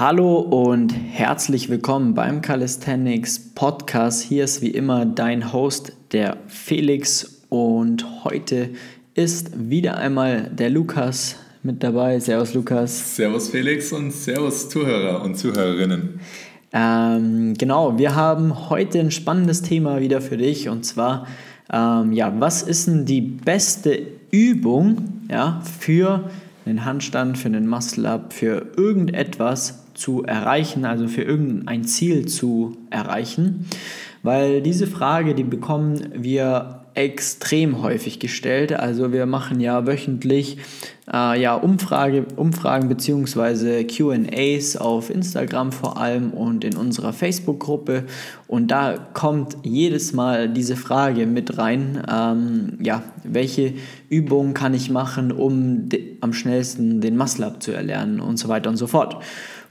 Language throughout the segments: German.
Hallo und herzlich willkommen beim Calisthenics Podcast. Hier ist wie immer dein Host, der Felix. Und heute ist wieder einmal der Lukas mit dabei. Servus, Lukas. Servus, Felix und Servus, Zuhörer und Zuhörerinnen. Ähm, genau, wir haben heute ein spannendes Thema wieder für dich. Und zwar, ähm, ja, was ist denn die beste Übung ja, für einen Handstand, für einen Muscle-Up, für irgendetwas, zu erreichen, also für irgendein Ziel zu erreichen? Weil diese Frage, die bekommen wir extrem häufig gestellt. Also wir machen ja wöchentlich äh, ja, Umfrage, Umfragen bzw. QAs auf Instagram vor allem und in unserer Facebook-Gruppe. Und da kommt jedes Mal diese Frage mit rein, ähm, ja, welche Übungen kann ich machen, um am schnellsten den Muscle-Up zu erlernen und so weiter und so fort.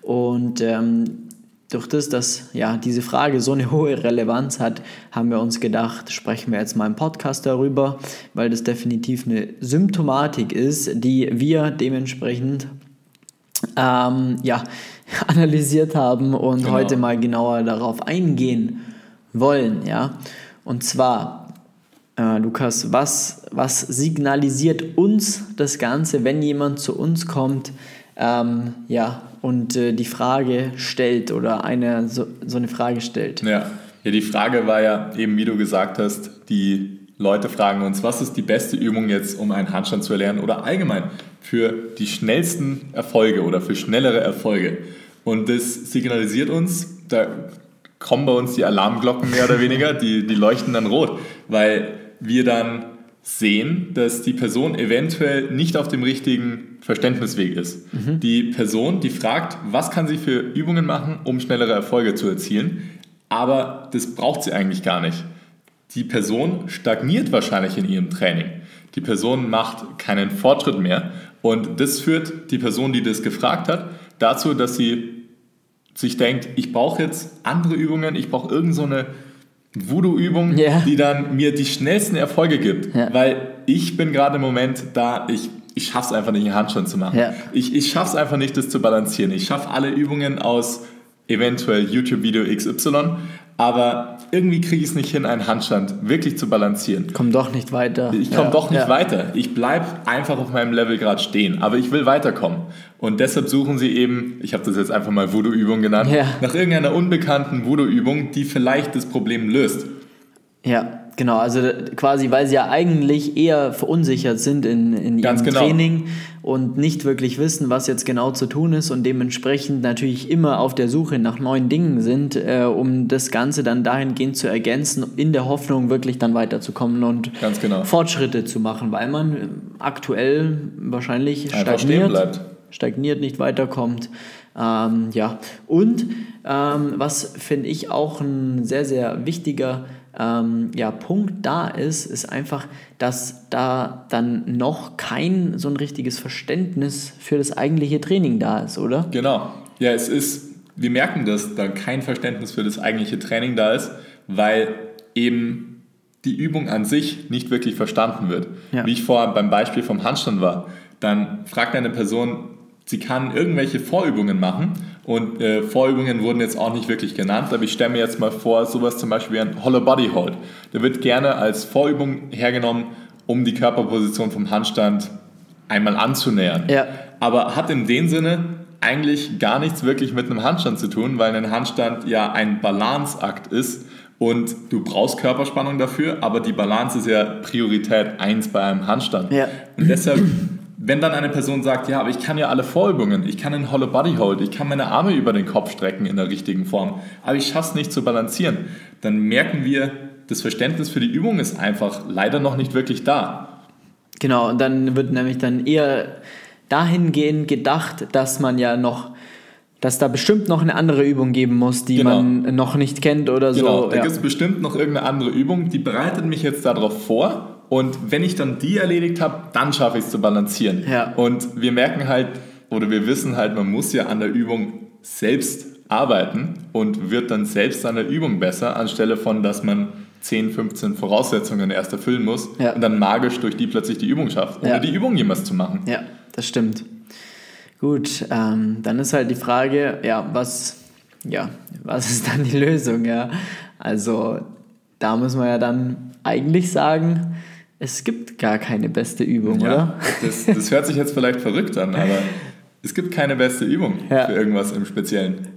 Und ähm, durch das, dass ja, diese Frage so eine hohe Relevanz hat, haben wir uns gedacht, sprechen wir jetzt mal im Podcast darüber, weil das definitiv eine Symptomatik ist, die wir dementsprechend ähm, ja, analysiert haben und genau. heute mal genauer darauf eingehen wollen. Ja? Und zwar, äh, Lukas, was, was signalisiert uns das Ganze, wenn jemand zu uns kommt, ähm, ja, und äh, die Frage stellt oder eine, so, so eine Frage stellt. Ja. ja, die Frage war ja eben, wie du gesagt hast, die Leute fragen uns, was ist die beste Übung jetzt, um einen Handstand zu erlernen oder allgemein für die schnellsten Erfolge oder für schnellere Erfolge. Und das signalisiert uns, da kommen bei uns die Alarmglocken mehr oder weniger, die, die leuchten dann rot, weil wir dann sehen, dass die Person eventuell nicht auf dem richtigen Verständnisweg ist. Mhm. Die Person, die fragt, was kann sie für Übungen machen, um schnellere Erfolge zu erzielen, aber das braucht sie eigentlich gar nicht. Die Person stagniert wahrscheinlich in ihrem Training. Die Person macht keinen Fortschritt mehr und das führt die Person, die das gefragt hat, dazu, dass sie sich denkt, ich brauche jetzt andere Übungen, ich brauche irgendeine so Voodoo-Übung, yeah. die dann mir die schnellsten Erfolge gibt. Yeah. Weil ich bin gerade im Moment da, ich, ich schaffe es einfach nicht, einen Handstand zu machen. Yeah. Ich, ich schaffe es einfach nicht, das zu balancieren. Ich schaffe alle Übungen aus eventuell YouTube-Video XY, aber irgendwie kriege ich es nicht hin, einen Handstand wirklich zu balancieren. Komm doch nicht weiter. Ich komme ja, doch nicht ja. weiter. Ich bleibe einfach auf meinem Level gerade stehen, aber ich will weiterkommen. Und deshalb suchen sie eben, ich habe das jetzt einfach mal Voodoo-Übung genannt, ja. nach irgendeiner unbekannten Voodoo-Übung, die vielleicht das Problem löst. Ja, Genau, also quasi, weil sie ja eigentlich eher verunsichert sind in, in ihrem genau. Training und nicht wirklich wissen, was jetzt genau zu tun ist und dementsprechend natürlich immer auf der Suche nach neuen Dingen sind, äh, um das Ganze dann dahingehend zu ergänzen, in der Hoffnung wirklich dann weiterzukommen und genau. Fortschritte zu machen, weil man aktuell wahrscheinlich Einfach stagniert, stagniert, nicht weiterkommt. Ähm, ja, und ähm, was finde ich auch ein sehr, sehr wichtiger ähm, ja, Punkt da ist, ist einfach, dass da dann noch kein so ein richtiges Verständnis für das eigentliche Training da ist, oder? Genau. Ja, es ist, wir merken, dass da kein Verständnis für das eigentliche Training da ist, weil eben die Übung an sich nicht wirklich verstanden wird. Ja. Wie ich vorher beim Beispiel vom Handstand war, dann fragt eine Person, sie kann irgendwelche Vorübungen machen und äh, Vorübungen wurden jetzt auch nicht wirklich genannt, aber ich stelle mir jetzt mal vor, sowas zum Beispiel wie ein Hollow Body Hold. Der wird gerne als Vorübung hergenommen, um die Körperposition vom Handstand einmal anzunähern. Ja. Aber hat in dem Sinne eigentlich gar nichts wirklich mit einem Handstand zu tun, weil ein Handstand ja ein Balanceakt ist und du brauchst Körperspannung dafür, aber die Balance ist ja Priorität 1 bei einem Handstand. Ja. Und deshalb wenn dann eine Person sagt, ja, aber ich kann ja alle Vorübungen, ich kann einen Hollow Body Hold, ich kann meine Arme über den Kopf strecken in der richtigen Form, aber ich schaffe es nicht zu balancieren, dann merken wir, das Verständnis für die Übung ist einfach leider noch nicht wirklich da. Genau, und dann wird nämlich dann eher dahingehend gedacht, dass man ja noch dass da bestimmt noch eine andere Übung geben muss, die genau. man noch nicht kennt oder so. Genau, da ja. gibt es bestimmt noch irgendeine andere Übung, die bereitet mich jetzt darauf vor und wenn ich dann die erledigt habe, dann schaffe ich es zu balancieren. Ja. Und wir merken halt, oder wir wissen halt, man muss ja an der Übung selbst arbeiten und wird dann selbst an der Übung besser, anstelle von, dass man 10, 15 Voraussetzungen erst erfüllen muss ja. und dann magisch durch die plötzlich die Übung schafft, ohne ja. die Übung jemals zu machen. Ja, das stimmt. Gut, ähm, dann ist halt die Frage, ja, was, ja, was ist dann die Lösung, ja? Also da muss man ja dann eigentlich sagen, es gibt gar keine beste Übung, ja, oder? Das, das hört sich jetzt vielleicht verrückt an, aber es gibt keine beste Übung ja. für irgendwas im Speziellen.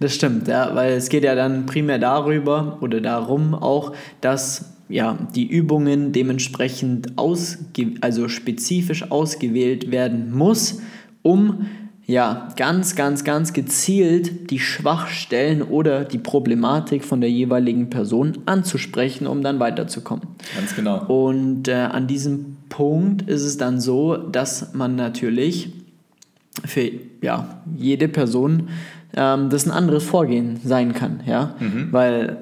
Das stimmt, ja, weil es geht ja dann primär darüber oder darum auch, dass ja, die Übungen dementsprechend ausge also spezifisch ausgewählt werden muss, um ja, ganz, ganz, ganz gezielt die Schwachstellen oder die Problematik von der jeweiligen Person anzusprechen, um dann weiterzukommen. Ganz genau. Und äh, an diesem Punkt ist es dann so, dass man natürlich für ja, jede Person ähm, das ein anderes Vorgehen sein kann, ja, mhm. weil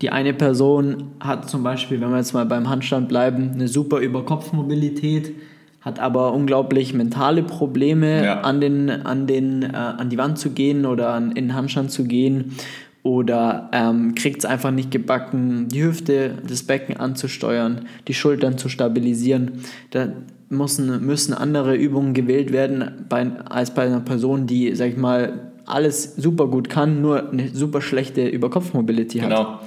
die eine Person hat zum Beispiel, wenn wir jetzt mal beim Handstand bleiben, eine super Überkopfmobilität, hat aber unglaublich mentale Probleme, ja. an, den, an, den, äh, an die Wand zu gehen oder an, in den Handstand zu gehen oder ähm, kriegt es einfach nicht gebacken, die Hüfte, das Becken anzusteuern, die Schultern zu stabilisieren. Da müssen, müssen andere Übungen gewählt werden bei, als bei einer Person, die, sag ich mal, alles super gut kann, nur eine super schlechte Überkopfmobility hat. Genau.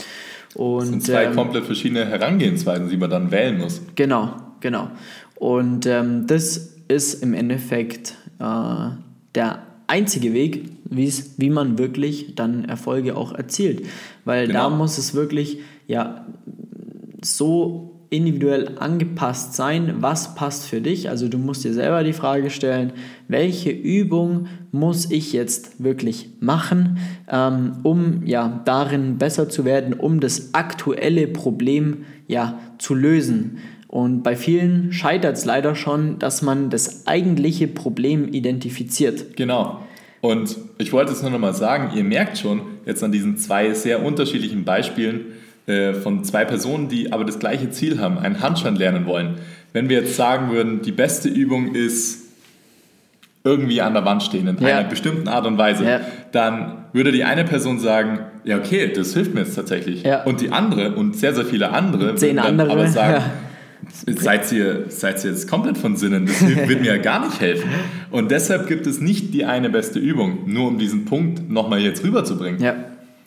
Und, das sind zwei ähm, komplett verschiedene Herangehensweisen, die man dann wählen muss. Genau, genau. Und ähm, das ist im Endeffekt äh, der einzige Weg, wie man wirklich dann Erfolge auch erzielt. Weil genau. da muss es wirklich ja so individuell angepasst sein, was passt für dich. Also du musst dir selber die Frage stellen, welche Übung muss ich jetzt wirklich machen, ähm, um ja darin besser zu werden, um das aktuelle Problem ja zu lösen. Und bei vielen scheitert es leider schon, dass man das eigentliche Problem identifiziert. Genau. Und ich wollte es nur noch mal sagen, ihr merkt schon jetzt an diesen zwei sehr unterschiedlichen Beispielen, äh, von zwei Personen, die aber das gleiche Ziel haben, einen Handstand lernen wollen. Wenn wir jetzt sagen würden, die beste Übung ist irgendwie an der Wand stehen in ja. einer bestimmten Art und Weise, ja. dann würde die eine Person sagen, ja okay, das hilft mir jetzt tatsächlich. Ja. Und die andere und sehr, sehr viele andere Zehn würden andere, aber sagen, seid ihr, seid ihr jetzt komplett von Sinnen, das wird mir ja gar nicht helfen. Und deshalb gibt es nicht die eine beste Übung, nur um diesen Punkt nochmal jetzt rüberzubringen. Ja,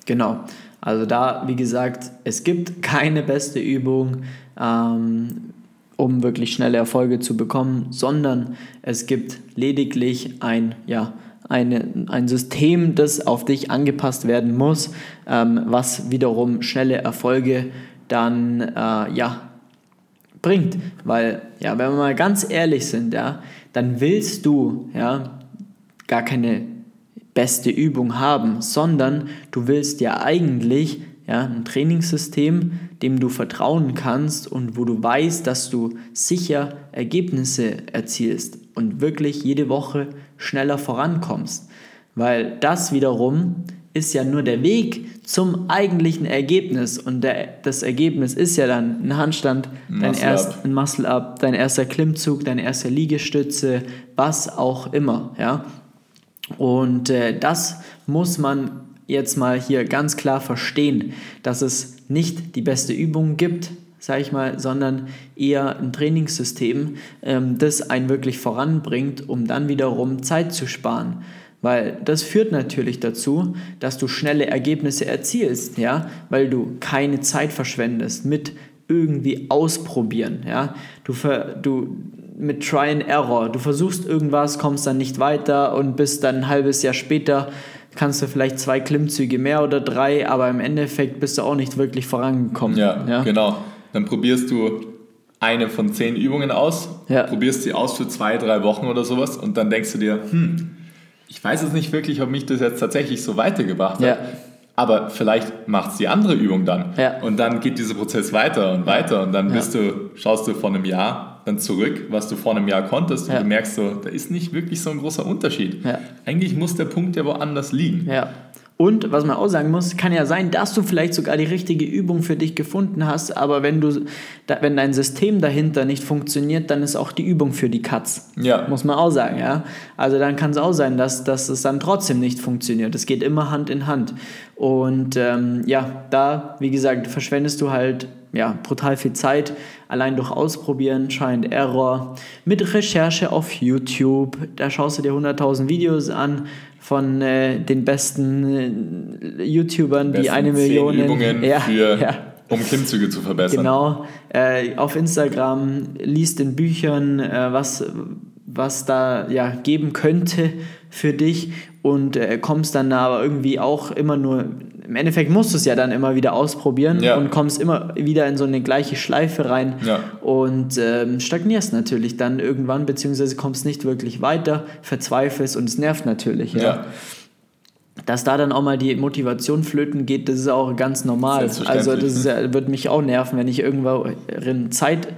genau. Also da, wie gesagt, es gibt keine beste Übung, ähm, um wirklich schnelle Erfolge zu bekommen, sondern es gibt lediglich ein, ja, eine, ein System, das auf dich angepasst werden muss, ähm, was wiederum schnelle Erfolge dann äh, ja, bringt. Weil, ja, wenn wir mal ganz ehrlich sind, ja, dann willst du ja, gar keine beste Übung haben, sondern du willst ja eigentlich ja, ein Trainingssystem, dem du vertrauen kannst und wo du weißt, dass du sicher Ergebnisse erzielst und wirklich jede Woche schneller vorankommst. Weil das wiederum ist ja nur der Weg zum eigentlichen Ergebnis und der, das Ergebnis ist ja dann ein Handstand, dein erst, ein Muscle-Up, dein erster Klimmzug, deine erste Liegestütze, was auch immer. Ja? Und äh, das muss man jetzt mal hier ganz klar verstehen, dass es nicht die beste Übung gibt, sage ich mal, sondern eher ein Trainingssystem, ähm, das einen wirklich voranbringt, um dann wiederum Zeit zu sparen. Weil das führt natürlich dazu, dass du schnelle Ergebnisse erzielst, ja, weil du keine Zeit verschwendest mit irgendwie ausprobieren, ja. Du, du, mit Try and Error. Du versuchst irgendwas, kommst dann nicht weiter und bist dann ein halbes Jahr später kannst du vielleicht zwei Klimmzüge mehr oder drei, aber im Endeffekt bist du auch nicht wirklich vorangekommen. Ja, ja? genau. Dann probierst du eine von zehn Übungen aus, ja. probierst sie aus für zwei, drei Wochen oder sowas und dann denkst du dir, hm, ich weiß jetzt nicht wirklich, ob mich das jetzt tatsächlich so weitergebracht hat. Ja. Aber vielleicht macht es die andere Übung dann. Ja. Und dann geht dieser Prozess weiter und weiter und dann bist du, schaust du vor einem Jahr dann zurück, was du vor einem Jahr konntest und ja. du merkst so, da ist nicht wirklich so ein großer Unterschied. Ja. Eigentlich muss der Punkt ja woanders liegen. Und was man auch sagen muss, kann ja sein, dass du vielleicht sogar die richtige Übung für dich gefunden hast, aber wenn du, wenn dein System dahinter nicht funktioniert, dann ist auch die Übung für die Katz. Ja. Muss man auch sagen, ja. Also dann kann es auch sein, dass, dass es dann trotzdem nicht funktioniert. Es geht immer Hand in Hand. Und ähm, ja, da, wie gesagt, verschwendest du halt ja, brutal viel Zeit, allein durch Ausprobieren, and Error, mit Recherche auf YouTube. Da schaust du dir 100.000 Videos an von äh, den besten äh, YouTubern, Besten die eine Million. Übungen ja, für, ja. um Klimmzüge zu verbessern. Genau, äh, auf Instagram, liest in Büchern, äh, was, was da ja, geben könnte für dich und äh, kommst dann aber irgendwie auch immer nur, im Endeffekt musst du es ja dann immer wieder ausprobieren Ja. und kommst immer wieder in so eine gleiche Schleife rein Ja. und ähm, stagnierst natürlich dann irgendwann, beziehungsweise kommst nicht wirklich weiter, verzweifelst und es nervt natürlich. Ja. Dass da dann auch mal die Motivation flöten geht, das ist auch ganz normal. Also das ja, wird mich auch nerven, wenn ich irgendwann Zeit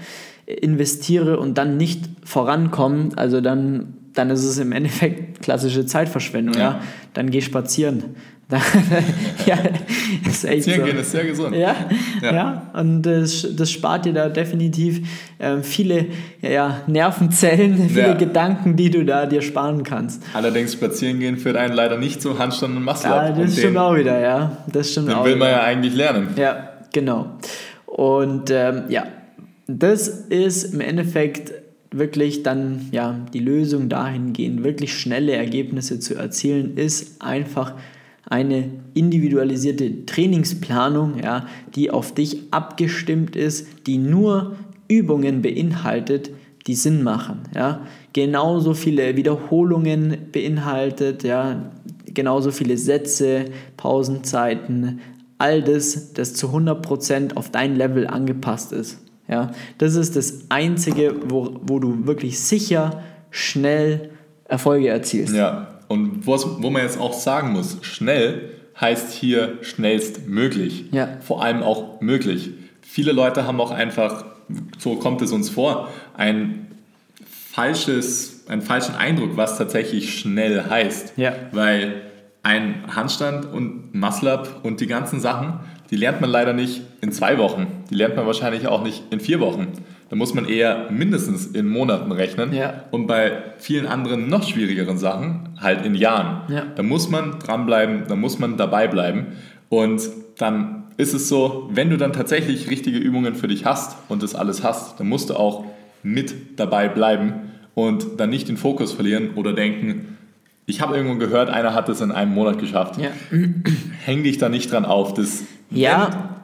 investiere und dann nicht vorankomme. Also dann, dann ist es im Endeffekt klassische Zeitverschwendung. Ja. Dann geh spazieren. ja, ist echt Spazieren so. gehen ist sehr gesund. Ja, ja. Ja. und das, das spart dir da definitiv ähm, viele ja, Nervenzellen, viele Ja. Gedanken, die du da dir sparen kannst. Allerdings spazieren gehen führt einen leider nicht zum Handstand und Muscle Ja, das stimmt den, auch wieder, ja. Das stimmt den auch. will man wieder. ja eigentlich lernen. Ja, genau. Und ähm, ja, das ist im Endeffekt wirklich dann ja die Lösung dahingehend, wirklich schnelle Ergebnisse zu erzielen, ist einfach eine individualisierte Trainingsplanung, ja, die auf dich abgestimmt ist, die nur Übungen beinhaltet, die Sinn machen, ja. Genauso viele Wiederholungen beinhaltet, ja, genauso viele Sätze, Pausenzeiten, all das, das zu 100% auf dein Level angepasst ist. Ja, das ist das Einzige, wo, wo du wirklich sicher, schnell Erfolge erzielst. Ja, und was, wo man jetzt auch sagen muss, schnell heißt hier schnellstmöglich. Ja. Vor allem auch möglich. Viele Leute haben auch einfach, so kommt es uns vor, ein falsches, einen falschen Eindruck, was tatsächlich schnell heißt. Ja. Weil ein Handstand und Muscle-Up und die ganzen Sachen, die lernt man leider nicht in zwei Wochen. Die lernt man wahrscheinlich auch nicht in vier Wochen. Da muss man eher mindestens in Monaten rechnen. Ja. Und bei vielen anderen noch schwierigeren Sachen halt in Jahren. Ja. Da muss man dranbleiben, da muss man dabei bleiben. Und dann ist es so, wenn du dann tatsächlich richtige Übungen für dich hast und das alles hast, dann musst du auch mit dabei bleiben und dann nicht den Fokus verlieren oder denken, ich habe irgendwo gehört, einer hat es in einem Monat geschafft. Ja. Häng dich da nicht dran auf. Das Ja,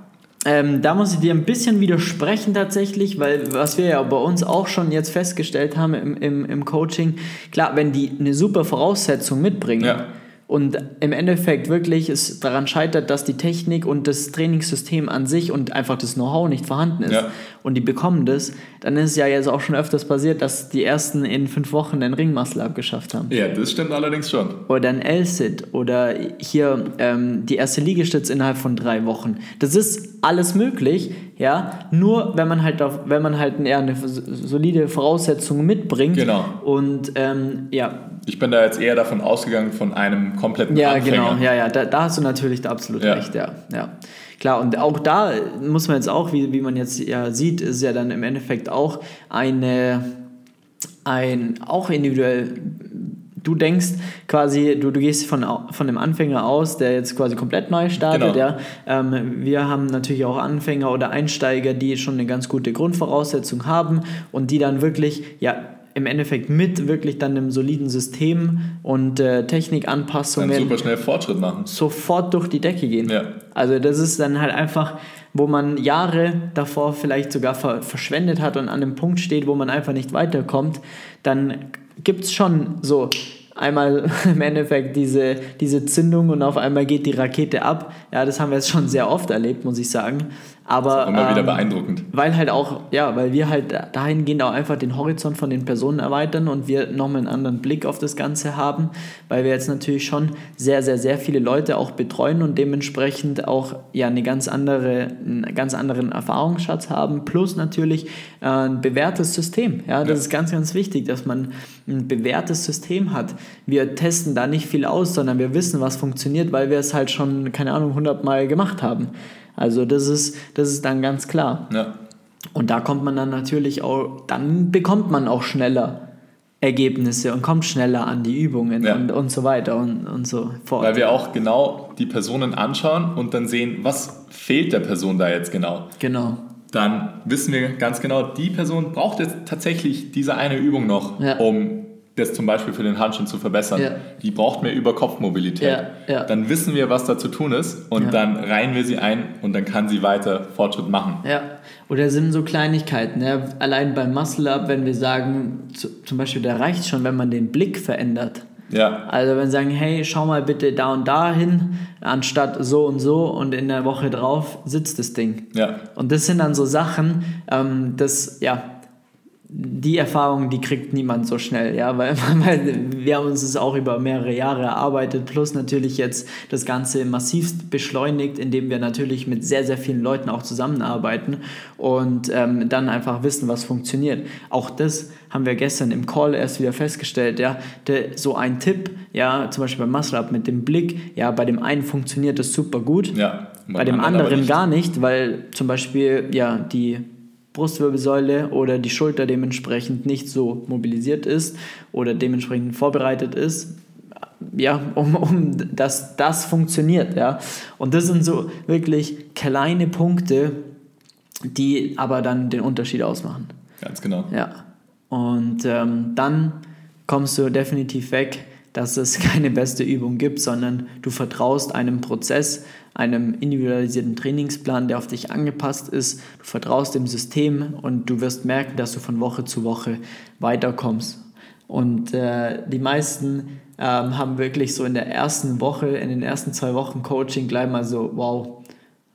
ähm, da muss ich dir ein bisschen widersprechen tatsächlich, weil was wir ja bei uns auch schon jetzt festgestellt haben im, im, im Coaching, klar, wenn die eine super Voraussetzung mitbringen Ja. und im Endeffekt wirklich es daran scheitert, dass die Technik und das Trainingssystem an sich und einfach das Know-how nicht vorhanden ist Ja. und die bekommen das, dann ist es ja jetzt auch schon öfters passiert, dass die ersten in fünf Wochen den Ringmuscle abgeschafft haben ja, das stimmt allerdings schon. oder ein L-Sit oder hier ähm, die erste Liegestütz innerhalb von drei Wochen. Das ist alles möglich, ja, nur wenn man halt auf, wenn man halt eher eine solide Voraussetzung mitbringt. Genau. Und ähm, ja, Ich bin da jetzt eher davon ausgegangen von einem kompletten ja, Anfänger. genau, ja, ja, da, da hast du natürlich da absolut Ja. recht, ja, ja. Klar, und auch da muss man jetzt auch, wie, wie man jetzt ja sieht, ist ja dann im Endeffekt auch eine, ein, auch individuell, du denkst quasi, du, du gehst von, von dem Anfänger aus, der jetzt quasi komplett neu startet, Genau. ja. Ähm, wir haben natürlich auch Anfänger oder Einsteiger, die schon eine ganz gute Grundvoraussetzung haben und die dann wirklich, ja, im Endeffekt mit wirklich dann einem soliden System und äh, Dann Technikanpassungen super schnell Fortschritt machen. sofort durch die Decke gehen. Ja. Also das ist dann halt einfach, wo man Jahre davor vielleicht sogar ver verschwendet hat und an einem Punkt steht, wo man einfach nicht weiterkommt, dann gibt es schon so einmal im Endeffekt diese, diese Zündung und auf einmal geht die Rakete ab. Ja, das haben wir jetzt schon sehr oft erlebt, muss ich sagen. Aber immer wieder ähm, beeindruckend. Weil halt auch, ja, weil wir halt dahingehend auch einfach den Horizont von den Personen erweitern und wir nochmal einen anderen Blick auf das Ganze haben, weil wir jetzt natürlich schon sehr, sehr, sehr viele Leute auch betreuen und dementsprechend auch ja eine ganz andere, einen ganz anderen Erfahrungsschatz haben, plus natürlich äh, ein bewährtes System. Ja, das ja. ist ganz, ganz wichtig, dass man ein bewährtes System hat. Wir testen da nicht viel aus, sondern wir wissen, was funktioniert, weil wir es halt schon, keine Ahnung, 100 Mal gemacht haben. Also das ist, das ist dann ganz klar. Ja. Und da kommt man dann natürlich auch, dann bekommt man auch schneller Ergebnisse und kommt schneller an die Übungen ja. und, und so weiter und, und so fort. Weil wir auch genau die Personen anschauen und dann sehen, was fehlt der Person da jetzt genau. Genau. Dann wissen wir ganz genau, die Person braucht jetzt tatsächlich diese eine Übung noch, ja. um das zum Beispiel für den Handstand zu verbessern, ja. die braucht mehr Überkopfmobilität. Ja, ja. Dann wissen wir, was da zu tun ist und dann reihen wir sie ein und dann kann sie weiter Fortschritt machen. Ja, oder sind so Kleinigkeiten. Ne? Allein beim Muscle-Up, wenn wir sagen, zum Beispiel, da reicht schon, wenn man den Blick verändert. Ja. Also wenn wir sagen, hey, schau mal bitte da und da hin, anstatt so und so und in der Woche drauf sitzt das Ding. Ja. Und das sind dann so Sachen, ähm, das, ja, die Erfahrung, die kriegt niemand so schnell, ja, weil, weil wir haben uns das auch über mehrere Jahre erarbeitet, plus natürlich jetzt das Ganze massivst beschleunigt, indem wir natürlich mit sehr, sehr vielen Leuten auch zusammenarbeiten und ähm, dann einfach wissen, was funktioniert. Auch das haben wir gestern im Call erst wieder festgestellt, ja, der, so ein Tipp, ja, zum Beispiel beim Muscle Up mit dem Blick, ja, bei dem einen funktioniert das super gut, ja, bei dem anderen nicht. gar nicht, weil zum Beispiel, ja, die Brustwirbelsäule oder die Schulter dementsprechend nicht so mobilisiert ist oder dementsprechend vorbereitet ist, ja, um, um dass das funktioniert, ja. Und das sind so wirklich kleine Punkte, die aber dann den Unterschied ausmachen. Ganz genau. Ja. Und ähm, dann kommst du definitiv weg, dass es keine beste Übung gibt, sondern du vertraust einem Prozess, einem individualisierten Trainingsplan, der auf dich angepasst ist. Du vertraust dem System und du wirst merken, dass du von Woche zu Woche weiterkommst. Und äh, die meisten ähm, haben wirklich so in der ersten Woche, in den ersten zwei Wochen Coaching gleich mal so, wow,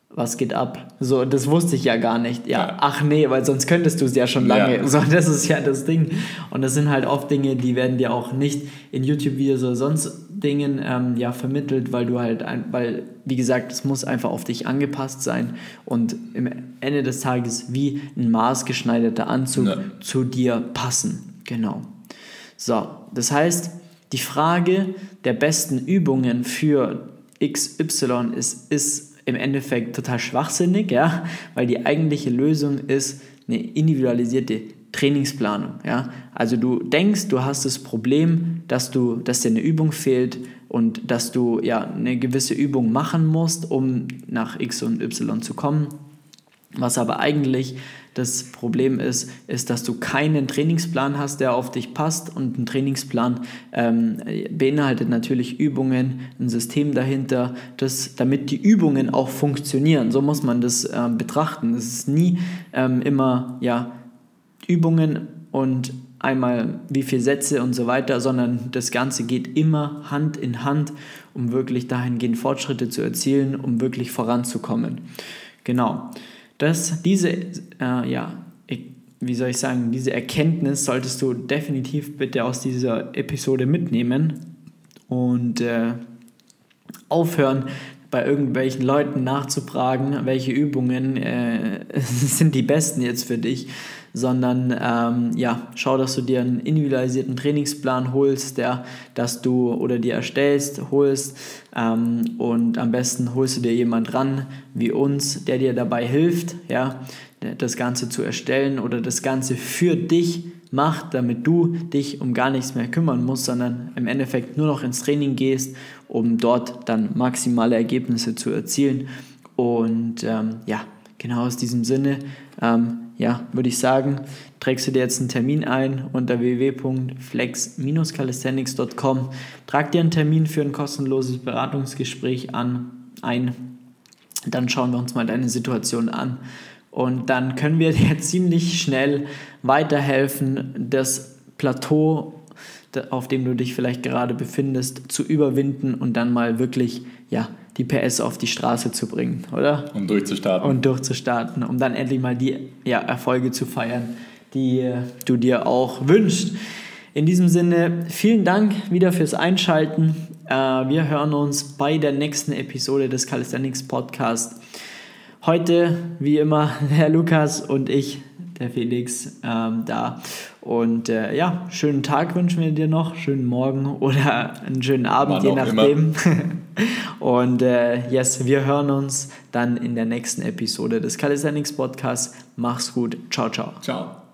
was geht ab? So, das wusste ich ja gar nicht. Ja, ja. ach nee, weil sonst könntest du es ja schon lange. Ja. So, das ist ja das Ding. Und das sind halt oft Dinge, die werden dir auch nicht in YouTube-Videos oder sonst Dingen ähm, ja vermittelt, weil du halt, ein, weil, wie gesagt, es muss einfach auf dich angepasst sein und im Ende des Tages wie ein maßgeschneiderter Anzug ja. zu dir passen. Genau. So, das heißt, die Frage der besten Übungen für XY ist, ist im Endeffekt total schwachsinnig, ja, weil die eigentliche Lösung ist eine individualisierte Trainingsplanung, ja. Also du denkst, du hast das Problem, dass du, dass dir eine Übung fehlt und dass du ja eine gewisse Übung machen musst, um nach X und Y zu kommen. Was aber eigentlich das Problem ist, ist, dass du keinen Trainingsplan hast, der auf dich passt. Und ein Trainingsplan ähm, beinhaltet natürlich Übungen, ein System dahinter, das, damit die Übungen auch funktionieren. So muss man das ähm, betrachten. Es ist nie ähm, immer ja, Übungen und einmal wie viele Sätze und so weiter, sondern das Ganze geht immer Hand in Hand, um wirklich dahingehend Fortschritte zu erzielen, um wirklich voranzukommen. Genau dass diese, äh, ja, wie soll ich sagen, diese Erkenntnis solltest du definitiv bitte aus dieser Episode mitnehmen und äh, aufhören, bei irgendwelchen Leuten nachzufragen, welche Übungen äh, sind die besten jetzt für dich, sondern ähm, ja, schau, dass du dir einen individualisierten Trainingsplan holst, der, dass du oder dir erstellst, holst ähm, und am besten holst du dir jemand ran wie uns, der dir dabei hilft, ja, das Ganze zu erstellen oder das Ganze für dich macht, damit du dich um gar nichts mehr kümmern musst, sondern im Endeffekt nur noch ins Training gehst, um dort dann maximale Ergebnisse zu erzielen. Und ähm, ja, genau aus diesem Sinne ähm, ja, würde ich sagen, trägst du dir jetzt einen Termin ein unter www.flex-calisthenics.com. Trag dir einen Termin für ein kostenloses Beratungsgespräch an, ein. Dann schauen wir uns mal deine Situation an. Und dann können wir dir ziemlich schnell weiterhelfen, das Plateau, auf dem du dich vielleicht gerade befindest, zu überwinden und dann mal wirklich ja, die PS auf die Straße zu bringen, oder? Um durchzustarten. Und durchzustarten, um dann endlich mal die ja, Erfolge zu feiern, die äh, du dir auch wünschst. In diesem Sinne, vielen Dank wieder fürs Einschalten. Äh, wir hören uns bei der nächsten Episode des Calisthenics Podcast. Heute, wie immer, Herr Lukas und ich, der Felix, ähm, da. Und äh, ja, schönen Tag wünschen wir dir noch, schönen Morgen oder einen schönen Abend, je nachdem. und äh, yes, wir hören uns dann in der nächsten Episode des Calisthenics Podcasts. Mach's gut. Ciao, ciao. Ciao.